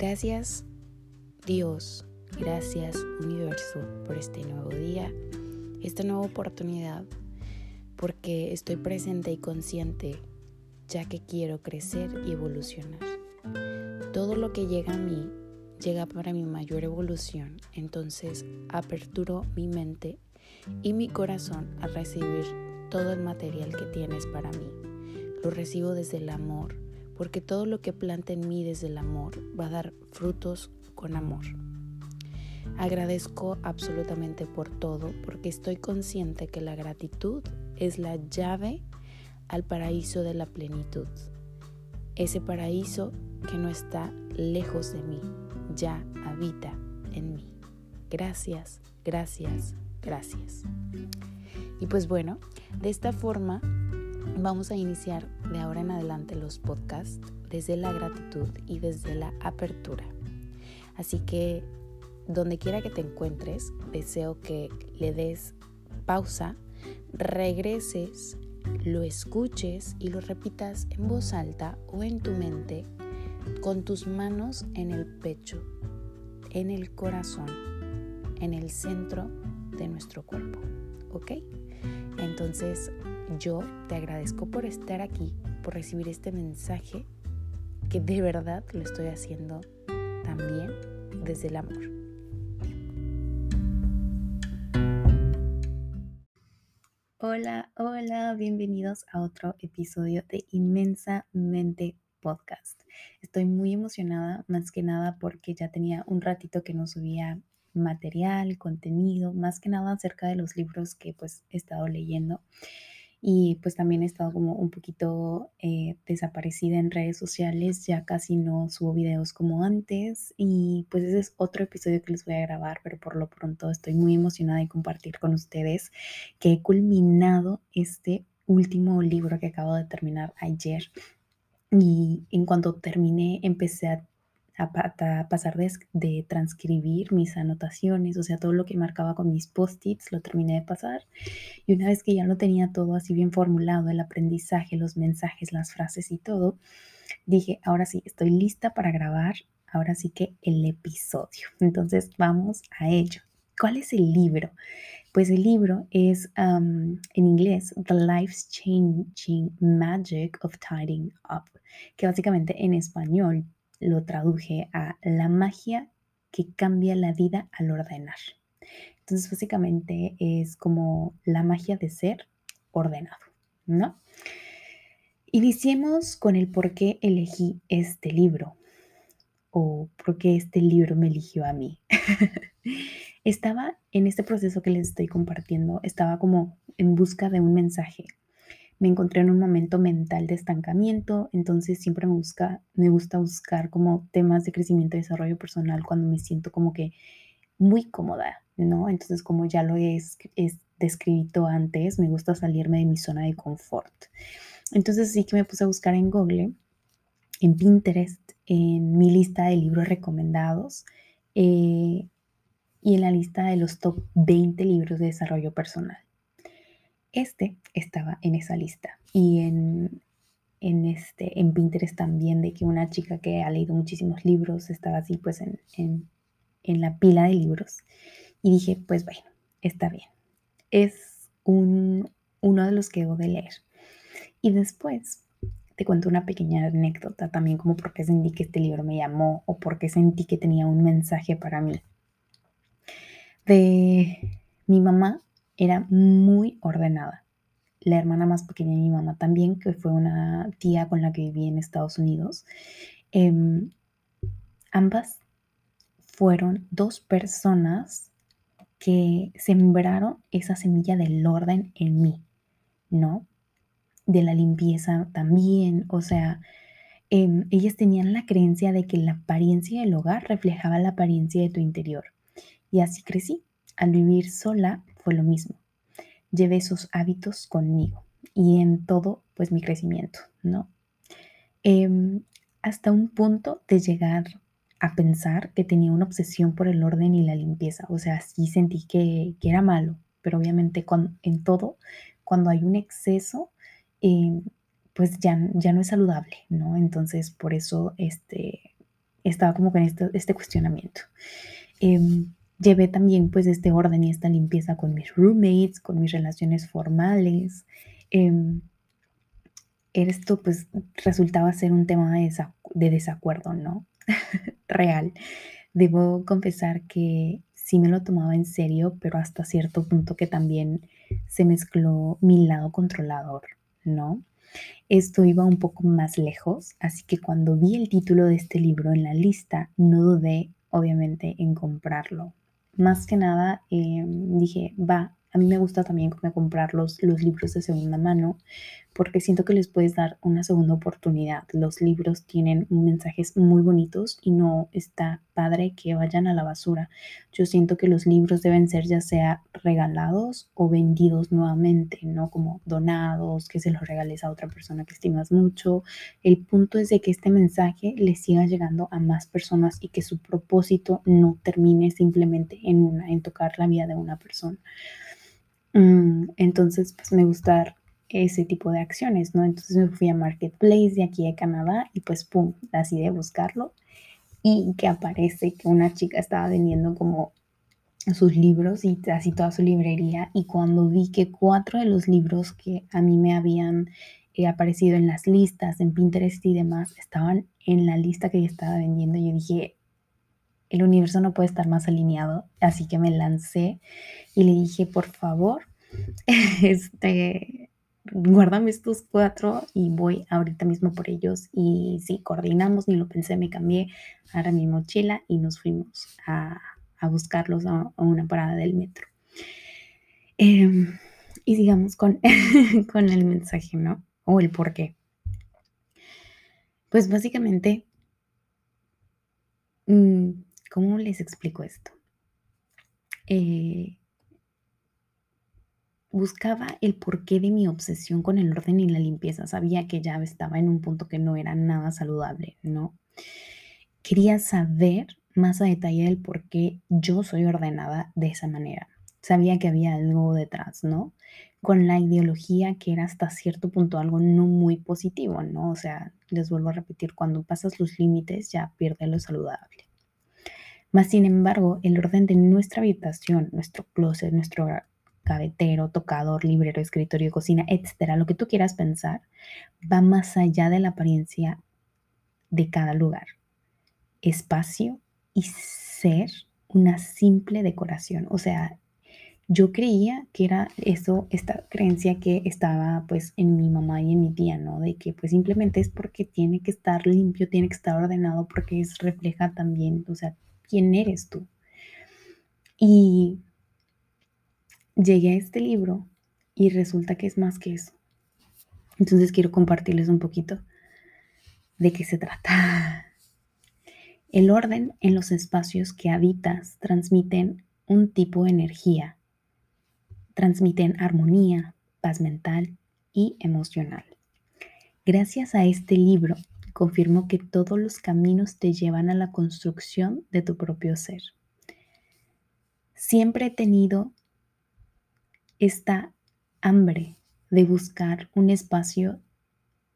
Gracias Dios, gracias universo por este nuevo día, esta nueva oportunidad, porque estoy presente y consciente ya que quiero crecer y evolucionar. Todo lo que llega a mí llega para mi mayor evolución, entonces aperturo mi mente y mi corazón a recibir todo el material que tienes para mí. Lo recibo desde el amor, porque todo lo que planta en mí desde el amor va a dar frutos con amor. Agradezco absolutamente por todo, porque estoy consciente que la gratitud es la llave al paraíso de la plenitud. Ese paraíso que no está lejos de mí, ya habita en mí. Gracias, gracias, gracias. Y pues bueno, de esta forma vamos a iniciar de ahora en adelante los podcasts desde la gratitud y desde la apertura. Así que donde quiera que te encuentres, deseo que le des pausa, regreses, lo escuches y lo repitas en voz alta o en tu mente con tus manos en el pecho, en el corazón, en el centro de nuestro cuerpo. ¿Ok? Entonces yo te agradezco por estar aquí, por recibir este mensaje que de verdad lo estoy haciendo también desde el amor. Hola, hola, bienvenidos a otro episodio de Inmensamente Podcast. Estoy muy emocionada, más que nada porque ya tenía un ratito que no subía material, contenido, más que nada acerca de los libros que pues he estado leyendo. Y pues también he estado como un poquito eh, desaparecida en redes sociales, ya casi no subo videos como antes. Y pues ese es otro episodio que les voy a grabar, pero por lo pronto estoy muy emocionada de compartir con ustedes que he culminado este último libro que acabo de terminar ayer. Y en cuanto terminé empecé a a, pasar de, transcribir mis anotaciones, o sea, todo lo que marcaba con mis post-its, lo terminé de pasar. Y una vez que ya lo tenía todo así bien formulado, el aprendizaje, los mensajes, las frases y todo, dije, ahora sí, estoy lista para grabar, ahora sí que el episodio. Entonces, vamos a ello. ¿Cuál es el libro? Pues el libro es en inglés The Life Changing Magic of Tidying Up, que básicamente en español lo traduje a la magia que cambia la vida al ordenar. Entonces, básicamente es como la magia de ser ordenado, ¿no? Iniciemos con el por qué elegí este libro o por qué este libro me eligió a mí. estaba en este proceso que les estoy compartiendo, estaba como en busca de un mensaje, me encontré en un momento mental de estancamiento, entonces siempre me, me gusta buscar como temas de crecimiento y desarrollo personal cuando me siento como que muy cómoda, ¿no? Entonces como ya lo he, descrito antes, me gusta salirme de mi zona de confort. Entonces sí que me puse a buscar en Google, en Pinterest, en mi lista de libros recomendados eh, y en la lista de los top 20 libros de desarrollo personal. Este estaba en esa lista y en, en, este, en Pinterest también de que una chica que ha leído muchísimos libros estaba así pues en, en, en la pila de libros y dije pues bueno, está bien. Es un, uno de los que debo de leer. Y después te cuento una pequeña anécdota también como por qué sentí que este libro me llamó o por qué sentí que tenía un mensaje para mí. De mi mamá era muy ordenada. La hermana más pequeña de mi mamá también, que fue una tía con la que viví en Estados Unidos. Em, ambas fueron dos personas que sembraron esa semilla del orden en mí, ¿no? De la limpieza también, o sea, em, ellas tenían la creencia de que la apariencia del hogar reflejaba la apariencia de tu interior. Y así crecí. Al vivir sola, lo mismo. Llevé esos hábitos conmigo y en todo, pues mi crecimiento, ¿no? Em, hasta un punto de llegar a pensar que tenía una obsesión por el orden y la limpieza. O sea, sí sentí que, era malo, pero obviamente con, en todo, cuando hay un exceso, em, pues ya, ya no es saludable, ¿no? Entonces, por eso este, estaba como con este, este cuestionamiento. Em, llevé también pues este orden y esta limpieza con mis roommates, con mis relaciones formales. Eh, esto pues resultaba ser un tema de, de desacuerdo, ¿no? Real. Debo confesar que sí me lo tomaba en serio, pero hasta cierto punto que también se mezcló mi lado controlador, ¿no? Esto iba un poco más lejos, así que cuando vi el título de este libro en la lista, no dudé, obviamente, en comprarlo. Más que nada, em, dije, va, a mí me gusta también comprar los, libros de segunda mano porque siento que les puedes dar una segunda oportunidad. Los libros tienen mensajes muy bonitos y no está padre que vayan a la basura. Yo siento que los libros deben ser ya sea regalados o vendidos nuevamente, no como donados, que se los regales a otra persona que estimas mucho. El punto es de que este mensaje le siga llegando a más personas y que su propósito no termine simplemente en tocar la vida de una persona. Mm, entonces, pues me gusta ese tipo de acciones, ¿no? Entonces me fui a Marketplace de aquí de Canadá y pues, pum, así de buscarlo y que aparece que una chica estaba vendiendo como sus libros y así toda su librería y cuando vi que cuatro de los libros que a mí me habían eh, aparecido en las listas, en Pinterest y demás, estaban en la lista que yo estaba vendiendo, yo dije, el universo no puede estar más alineado, así que me lancé y le dije, por favor, este, guárdame estos cuatro y voy ahorita mismo por ellos. Y sí, coordinamos, ni lo pensé, me cambié, ahora mi mochila y nos fuimos a, buscarlos a, una parada del metro. Em, y sigamos con, con el mensaje, ¿no? O el por qué. Pues básicamente, mm, ¿cómo les explico esto? Eh, buscaba el porqué de mi obsesión con el orden y la limpieza. Sabía que ya estaba en un punto que no era nada saludable, ¿no? Quería saber más a detalle del por qué yo soy ordenada de esa manera. Sabía que había algo detrás, ¿no? Con la ideología que era hasta cierto punto algo no muy positivo, ¿no? O sea, les vuelvo a repetir, cuando pasas los límites ya pierde lo saludable. Más sin embargo, el orden de nuestra habitación, nuestro closet, nuestro cabetero, tocador, librero, escritorio, cocina, etcétera, lo que tú quieras pensar, va más allá de la apariencia de cada lugar. Espacio y ser una simple decoración. O sea, yo creía que era eso, esta creencia que estaba pues en mi mamá y en mi tía, ¿no? De que pues simplemente es porque tiene que estar limpio, tiene que estar ordenado, porque es refleja también, o sea, quién eres tú. Y llegué a este libro y resulta que es más que eso. Entonces quiero compartirles un poquito de qué se trata. El orden en los espacios que habitas transmiten un tipo de energía, transmiten armonía, paz mental y emocional. Gracias a este libro confirmo que todos los caminos te llevan a la construcción de tu propio ser. Siempre he tenido esta hambre de buscar un espacio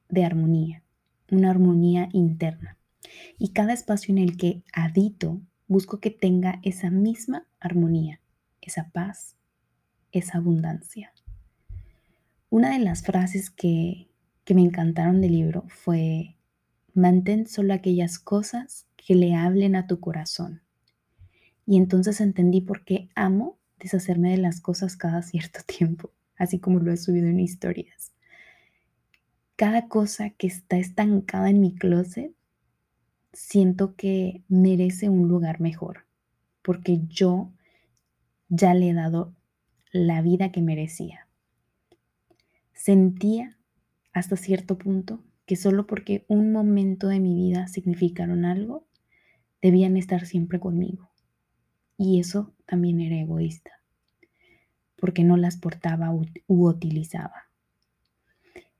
de armonía, una armonía interna. Y cada espacio en el que habito, busco que tenga esa misma armonía, esa paz, esa abundancia. Una de las frases que, que me encantaron del libro fue, mantén solo aquellas cosas que le hablen a tu corazón. Y entonces entendí por qué amo deshacerme de las cosas cada cierto tiempo, así como lo he subido en historias. Cada cosa que está estancada en mi closet, siento que merece un lugar mejor, porque yo ya le he dado la vida que merecía. Sentía hasta cierto punto que solo porque un momento de mi vida significaron algo, debían estar siempre conmigo. Y eso también era egoísta, porque no las portaba u, utilizaba.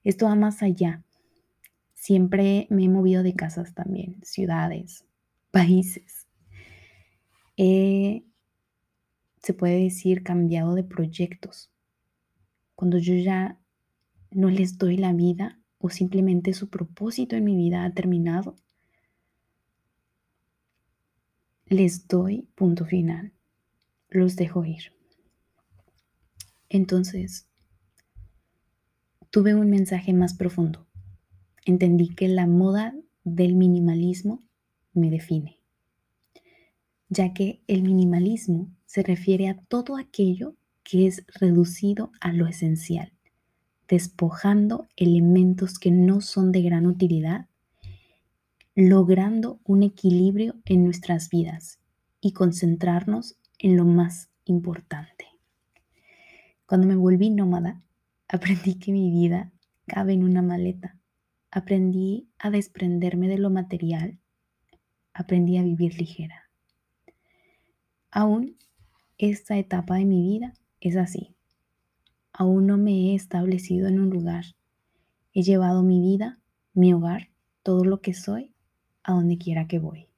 Esto va más allá. Siempre me he movido de casas también, ciudades, países. se puede decir, cambiado de proyectos. Cuando yo ya no les doy la vida o simplemente su propósito en mi vida ha terminado, les doy punto final. Los dejo ir. Entonces, tuve un mensaje más profundo. Entendí que la moda del minimalismo me define, ya que el minimalismo se refiere a todo aquello que es reducido a lo esencial, despojando elementos que no son de gran utilidad, logrando un equilibrio en nuestras vidas y concentrarnos en lo más importante. Cuando me volví nómada, aprendí que mi vida cabe en una maleta. Aprendí a desprenderme de lo material. Aprendí a vivir ligera. Aún esta etapa de mi vida es así. Aún no me he establecido en un lugar. He llevado mi vida, mi hogar, todo lo que soy, a donde quiera que voy.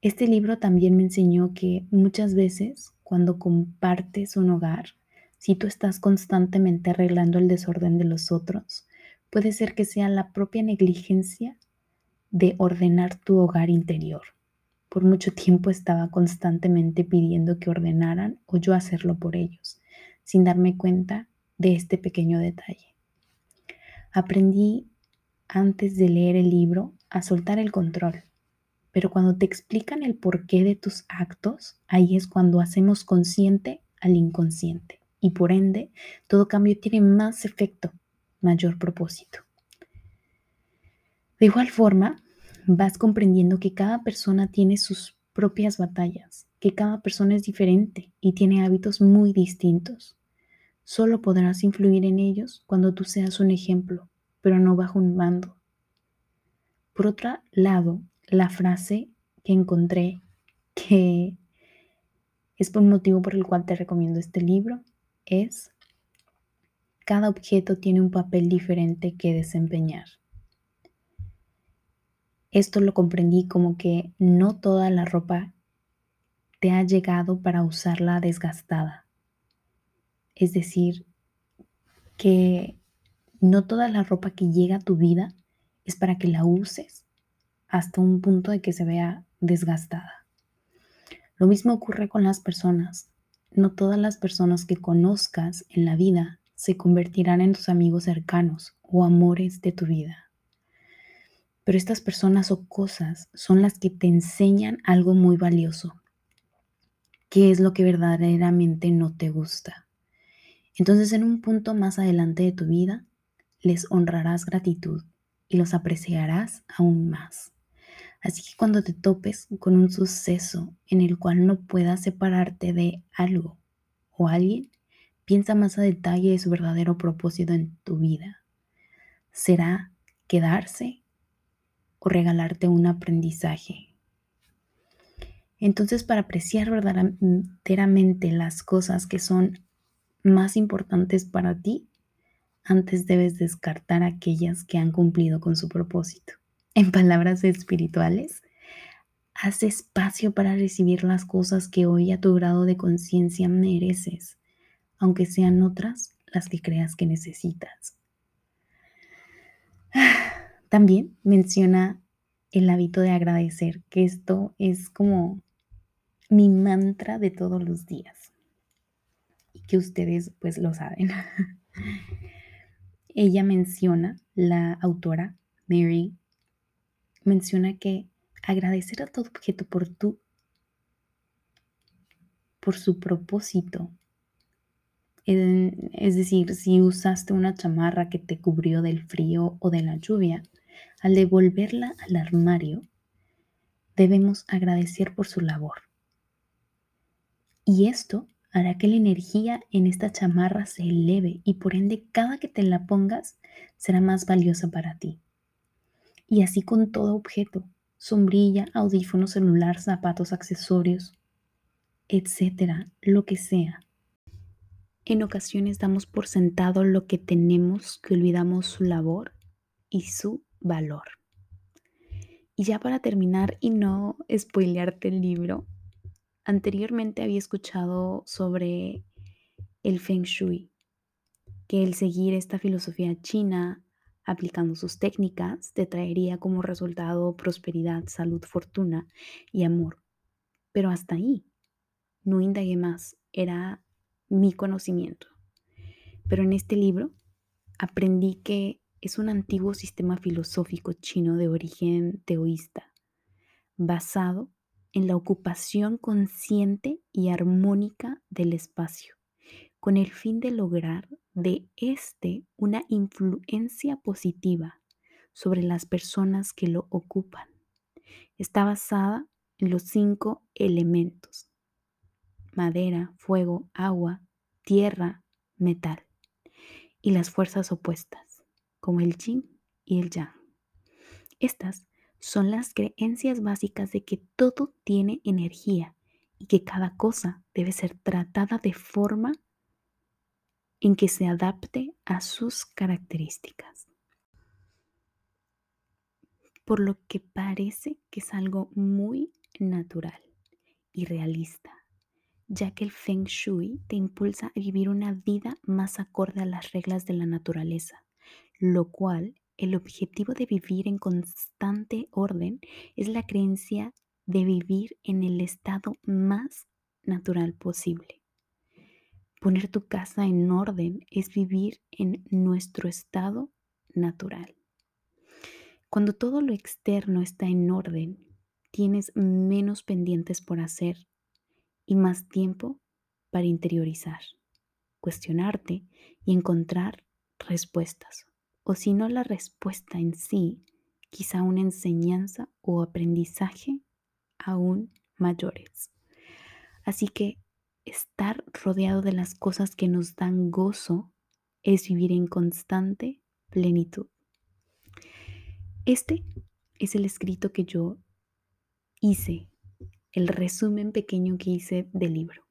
Este libro también me enseñó que muchas veces cuando compartes un hogar, si tú estás constantemente arreglando el desorden de los otros, puede ser que sea la propia negligencia de ordenar tu hogar interior. Por mucho tiempo estaba constantemente pidiendo que ordenaran o yo hacerlo por ellos, sin darme cuenta de este pequeño detalle. Aprendí antes de leer el libro a soltar el control, pero cuando te explican el porqué de tus actos, ahí es cuando hacemos consciente al inconsciente y por ende todo cambio tiene más efecto, mayor propósito. De igual forma, vas comprendiendo que cada persona tiene sus propias batallas, que cada persona es diferente y tiene hábitos muy distintos. Solo podrás influir en ellos cuando tú seas un ejemplo, pero no bajo un mando. Por otro lado, la frase que encontré que es por un motivo por el cual te recomiendo este libro es cada objeto tiene un papel diferente que desempeñar. Esto lo comprendí como que no toda la ropa te ha llegado para usarla desgastada. Es decir, que no toda la ropa que llega a tu vida es para que la uses hasta un punto de que se vea desgastada. Lo mismo ocurre con las personas. No todas las personas que conozcas en la vida se convertirán en tus amigos cercanos o amores de tu vida. Pero estas personas o cosas son las que te enseñan algo muy valioso. ¿Qué es lo que verdaderamente no te gusta? Entonces en un punto más adelante de tu vida, les honrarás gratitud y los apreciarás aún más. Así que cuando te topes con un suceso en el cual no puedas separarte de algo o alguien, piensa más a detalle de su verdadero propósito en tu vida. ¿Será quedarse o regalarte un aprendizaje. Entonces, para apreciar verdaderamente las cosas que son más importantes para ti, antes debes descartar aquellas que han cumplido con su propósito. En palabras espirituales, haz espacio para recibir las cosas que hoy a tu grado de conciencia mereces, aunque sean otras las que creas que necesitas. También menciona el hábito de agradecer, que esto es como mi mantra de todos los días y que ustedes pues lo saben. Ella menciona, la autora Mary, menciona que agradecer a todo objeto por tu, por su propósito. Es decir, si usaste una chamarra que te cubrió del frío o de la lluvia, al devolverla al armario, debemos agradecer por su labor. Y esto hará que la energía en esta chamarra se eleve y por ende cada que te la pongas será más valiosa para ti. Y así con todo objeto, sombrilla, audífono, celular, zapatos, accesorios, etcétera, lo que sea. En ocasiones damos por sentado lo que tenemos que olvidamos su labor y su valor. Y ya para terminar y no spoilearte el libro, anteriormente había escuchado sobre el Feng Shui, que el seguir esta filosofía china aplicando sus técnicas, te traería como resultado prosperidad, salud, fortuna y amor. Pero hasta ahí, no indagué más, era mi conocimiento. Pero en este libro aprendí que es un antiguo sistema filosófico chino de origen teoísta, basado en la ocupación consciente y armónica del espacio, con el fin de lograr de éste una influencia positiva sobre las personas que lo ocupan. Está basada en los cinco elementos, madera, fuego, agua, tierra, metal, y las fuerzas opuestas, como el yin y el yang. Estas son las creencias básicas de que todo tiene energía y que cada cosa debe ser tratada de forma en que se adapte a sus características. Por lo que parece que es algo muy natural y realista, ya que el Feng Shui te impulsa a vivir una vida más acorde a las reglas de la naturaleza, lo cual el objetivo de vivir en constante orden es la creencia de vivir en el estado más natural posible. Poner tu casa en orden es vivir en nuestro estado natural. Cuando todo lo externo está en orden, tienes menos pendientes por hacer y más tiempo para interiorizar, cuestionarte y encontrar respuestas. O si no la respuesta en sí, quizá una enseñanza o aprendizaje aún mayores. Así que estar rodeado de las cosas que nos dan gozo es vivir en constante plenitud. Este es el escrito que yo hice, el resumen pequeño que hice del libro.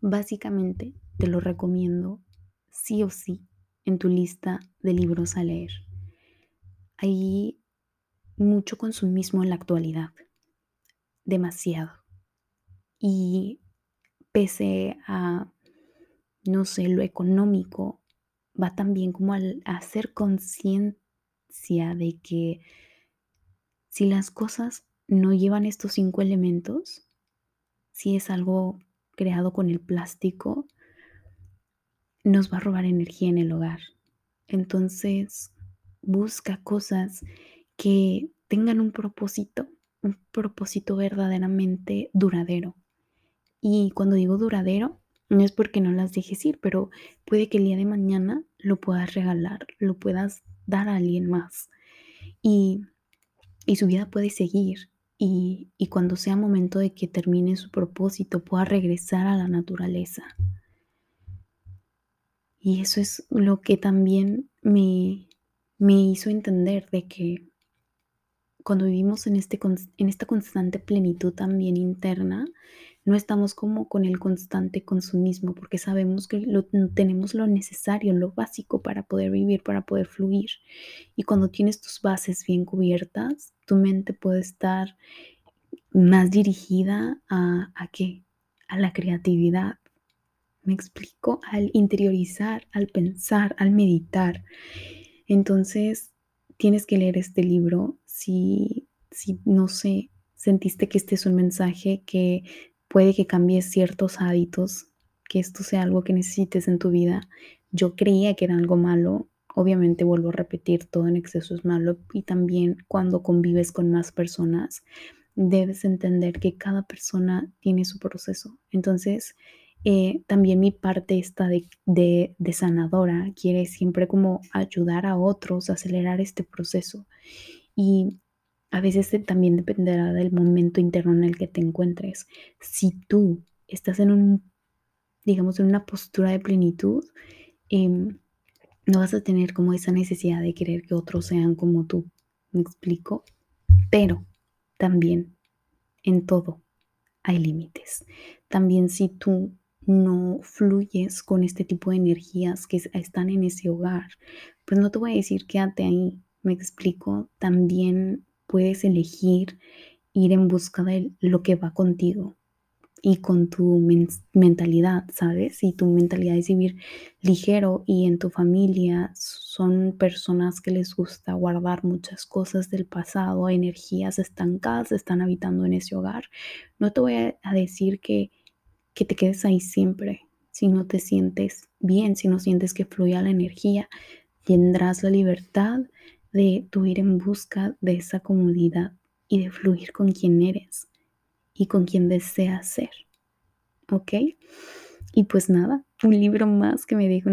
Básicamente te lo recomiendo sí o sí en tu lista de libros a leer. Hay mucho consumismo en la actualidad, demasiado. Y pese a, no sé, lo económico, va también como al hacer conciencia de que si las cosas no llevan estos cinco elementos, si es algo creado con el plástico, nos va a robar energía en el hogar. Entonces, busca cosas que tengan un propósito, un propósito verdaderamente duradero. Y cuando digo duradero, no es porque no las dejes ir, pero puede que el día de mañana lo puedas regalar, lo puedas dar a alguien más. Y, su vida puede seguir. Y, y cuando sea momento de que termine su propósito, pueda regresar a la naturaleza. Y eso es lo que también me, me hizo entender de que cuando vivimos en, este, en esta constante plenitud también interna, no estamos como con el constante consumismo, porque sabemos que tenemos lo necesario, lo básico para poder vivir, para poder fluir. Y cuando tienes tus bases bien cubiertas, tu mente puede estar más dirigida a, ¿a qué? A la creatividad. Me explico, al interiorizar, al pensar, al meditar. Entonces, tienes que leer este libro si, si no sé, sentiste que este es un mensaje que puede que cambies ciertos hábitos, que esto sea algo que necesites en tu vida. Yo creía que era algo malo, obviamente vuelvo a repetir, todo en exceso es malo y también cuando convives con más personas, debes entender que cada persona tiene su proceso. Entonces, eh, también mi parte esta de, de, de, sanadora quiere siempre como ayudar a otros a acelerar este proceso. Y a veces también dependerá del momento interno en el que te encuentres. Si tú estás en un, digamos, en una postura de plenitud, em, no vas a tener como esa necesidad de querer que otros sean como tú. ¿Me explico? Pero también en todo hay límites. También si tú no fluyes con este tipo de energías que están en ese hogar, pues no te voy a decir quédate ahí. Me explico, también puedes elegir ir en busca de lo que va contigo. y con tu mentalidad, ¿sabes? Si tu mentalidad es vivir ligero y en tu familia son personas que les gusta guardar muchas cosas del pasado, energías estancadas están habitando en ese hogar, no te voy a decir que, que te quedes ahí siempre. Si no te sientes bien, si no sientes que fluya la energía, tendrás la libertad de tu ir en busca de esa comodidad y de fluir con quien eres y con quien deseas ser. ¿Ok? Y pues nada, un libro más que me dijo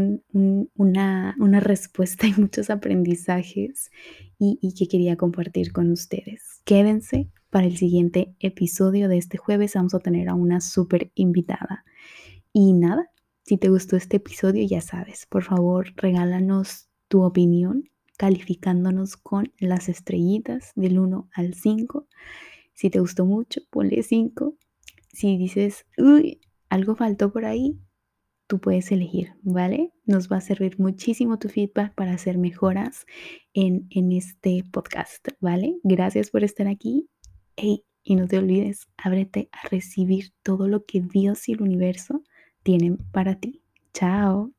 una, respuesta y muchos aprendizajes y, y que quería compartir con ustedes. Quédense para el siguiente episodio de este jueves. Vamos a tener a una súper invitada. Y nada, si te gustó este episodio, ya sabes, por favor, regálanos tu opinión calificándonos con las estrellitas del 1 al 5. Si te gustó mucho, ponle 5. Si dices, uy, algo faltó por ahí, tú puedes elegir, ¿vale? Nos va a servir muchísimo tu feedback para hacer mejoras en, en este podcast, ¿vale? Gracias por estar aquí. Hey, y no te olvides, ábrete a recibir todo lo que Dios y el universo tienen para ti. Chao.